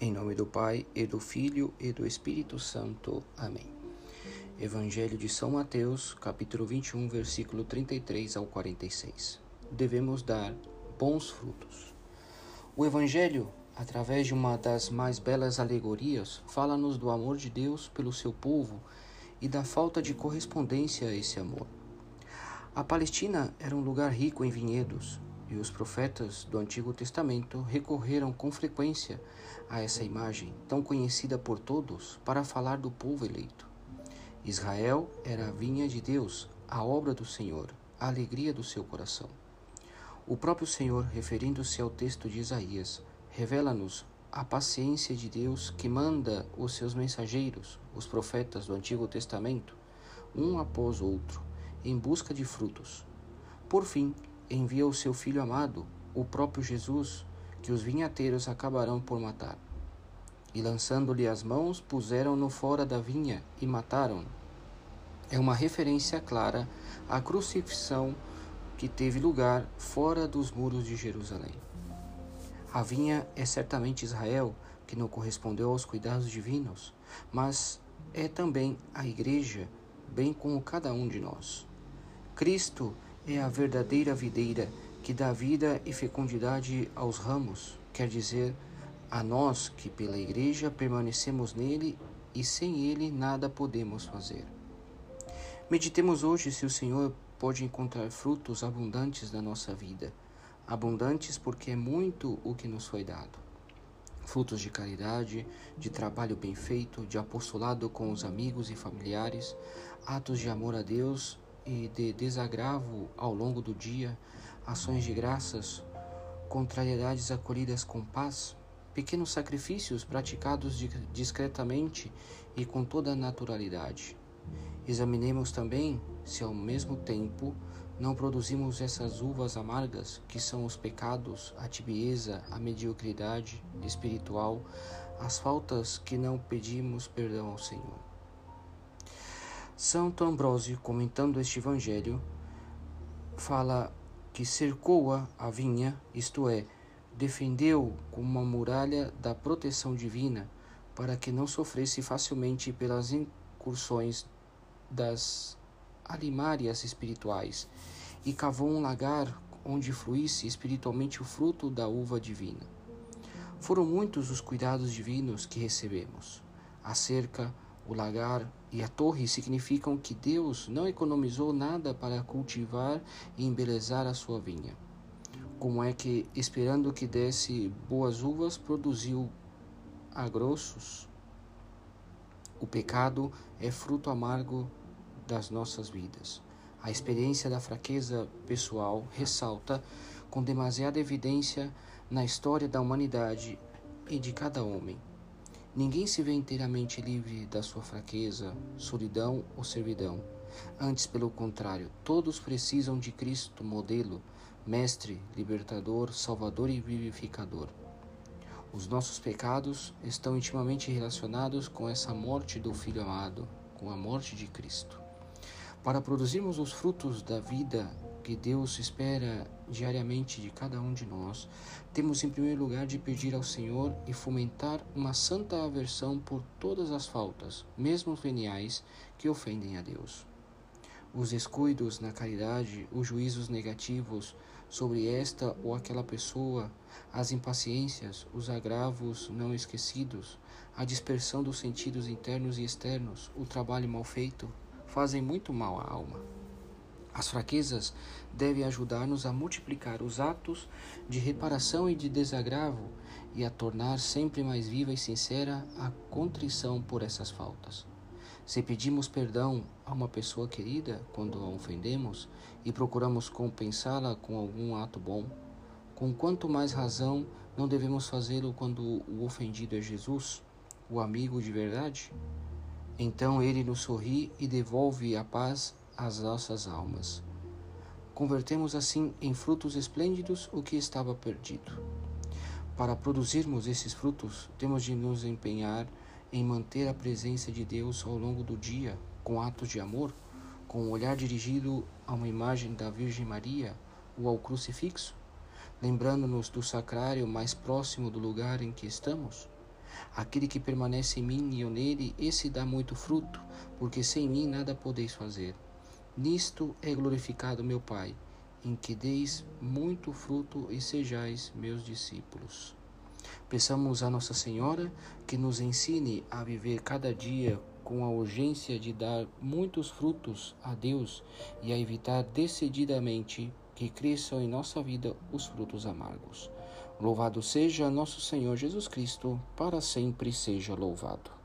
Em nome do Pai, e do Filho, e do Espírito Santo. Amém. Evangelho de São Mateus, capítulo 21, versículo 33 ao 46. Devemos dar bons frutos. O Evangelho, através de uma das mais belas alegorias, fala-nos do amor de Deus pelo seu povo e da falta de correspondência a esse amor. A Palestina era um lugar rico em vinhedos, e os profetas do Antigo Testamento recorreram com frequência a essa imagem, tão conhecida por todos, para falar do povo eleito. Israel era a vinha de Deus, a obra do Senhor, a alegria do seu coração. O próprio Senhor, referindo-se ao texto de Isaías, revela-nos a paciência de Deus que manda os seus mensageiros, os profetas do Antigo Testamento, um após outro, em busca de frutos. Por fim, envia o seu filho amado, o próprio Jesus, que os vinhateiros acabarão por matar. E lançando-lhe as mãos, puseram-no fora da vinha e mataram-no. É uma referência clara à crucifixão que teve lugar fora dos muros de Jerusalém. A vinha é certamente Israel, que não correspondeu aos cuidados divinos, mas é também a Igreja, bem como cada um de nós. Cristo é a verdadeira videira que dá vida e fecundidade aos ramos, quer dizer, a nós que pela Igreja permanecemos nele e sem ele nada podemos fazer. Meditemos hoje se o Senhor pode encontrar frutos abundantes na nossa vida, abundantes porque é muito o que nos foi dado. Frutos de caridade, de trabalho bem feito, de apostolado com os amigos e familiares, atos de amor a Deus e de desagravo ao longo do dia, ações de graças, contrariedades acolhidas com paz, pequenos sacrifícios praticados discretamente e com toda naturalidade. Examinemos também se ao mesmo tempo não produzimos essas uvas amargas que são os pecados, a tibieza, a mediocridade espiritual, as faltas que não pedimos perdão ao Senhor. Santo Ambrósio, comentando este evangelho, fala que cercou-a a vinha, isto é, defendeu com uma muralha da proteção divina, para que não sofresse facilmente pelas incursões das alimárias espirituais, e cavou um lagar onde fluísse espiritualmente o fruto da uva divina. Foram muitos os cuidados divinos que recebemos. A cerca, o lagar e a torre significam que Deus não economizou nada para cultivar e embelezar a sua vinha. Como é que, esperando que desse boas uvas, produziu agrossos? O pecado é fruto amargo das nossas vidas. A experiência da fraqueza pessoal ressalta com demasiada evidência na história da humanidade e de cada homem. Ninguém se vê inteiramente livre da sua fraqueza, solidão ou servidão. Antes, pelo contrário, todos precisam de Cristo, modelo, mestre, libertador, salvador e vivificador. Os nossos pecados estão intimamente relacionados com essa morte do Filho amado, com a morte de Cristo. Para produzirmos os frutos da vida que Deus espera diariamente de cada um de nós, temos em primeiro lugar de pedir ao Senhor e fomentar uma santa aversão por todas as faltas, mesmo veniais, que ofendem a Deus. Os descuidos na caridade, os juízos negativos sobre esta ou aquela pessoa, as impaciências, os agravos não esquecidos, a dispersão dos sentidos internos e externos, o trabalho mal feito, fazem muito mal à alma. As fraquezas devem ajudar-nos a multiplicar os atos de reparação e de desagravo e a tornar sempre mais viva e sincera a contrição por essas faltas. Se pedimos perdão a uma pessoa querida quando a ofendemos e procuramos compensá-la com algum ato bom, com quanto mais razão não devemos fazê-lo quando o ofendido é Jesus, o amigo de verdade? Então ele nos sorri e devolve a paz as nossas almas. Convertemos assim em frutos esplêndidos o que estava perdido. Para produzirmos esses frutos, temos de nos empenhar em manter a presença de Deus ao longo do dia, com atos de amor, com o um olhar dirigido a uma imagem da Virgem Maria ou ao crucifixo, lembrando-nos do sacrário mais próximo do lugar em que estamos, Aquele que permanece em mim e eu nele, esse dá muito fruto, porque sem mim nada podeis fazer. Nisto é glorificado meu Pai, em que deis muito fruto e sejais meus discípulos. Peçamos a Nossa Senhora que nos ensine a viver cada dia com a urgência de dar muitos frutos a Deus e a evitar decididamente que cresçam em nossa vida os frutos amargos. Louvado seja nosso Senhor Jesus Cristo, para sempre seja louvado.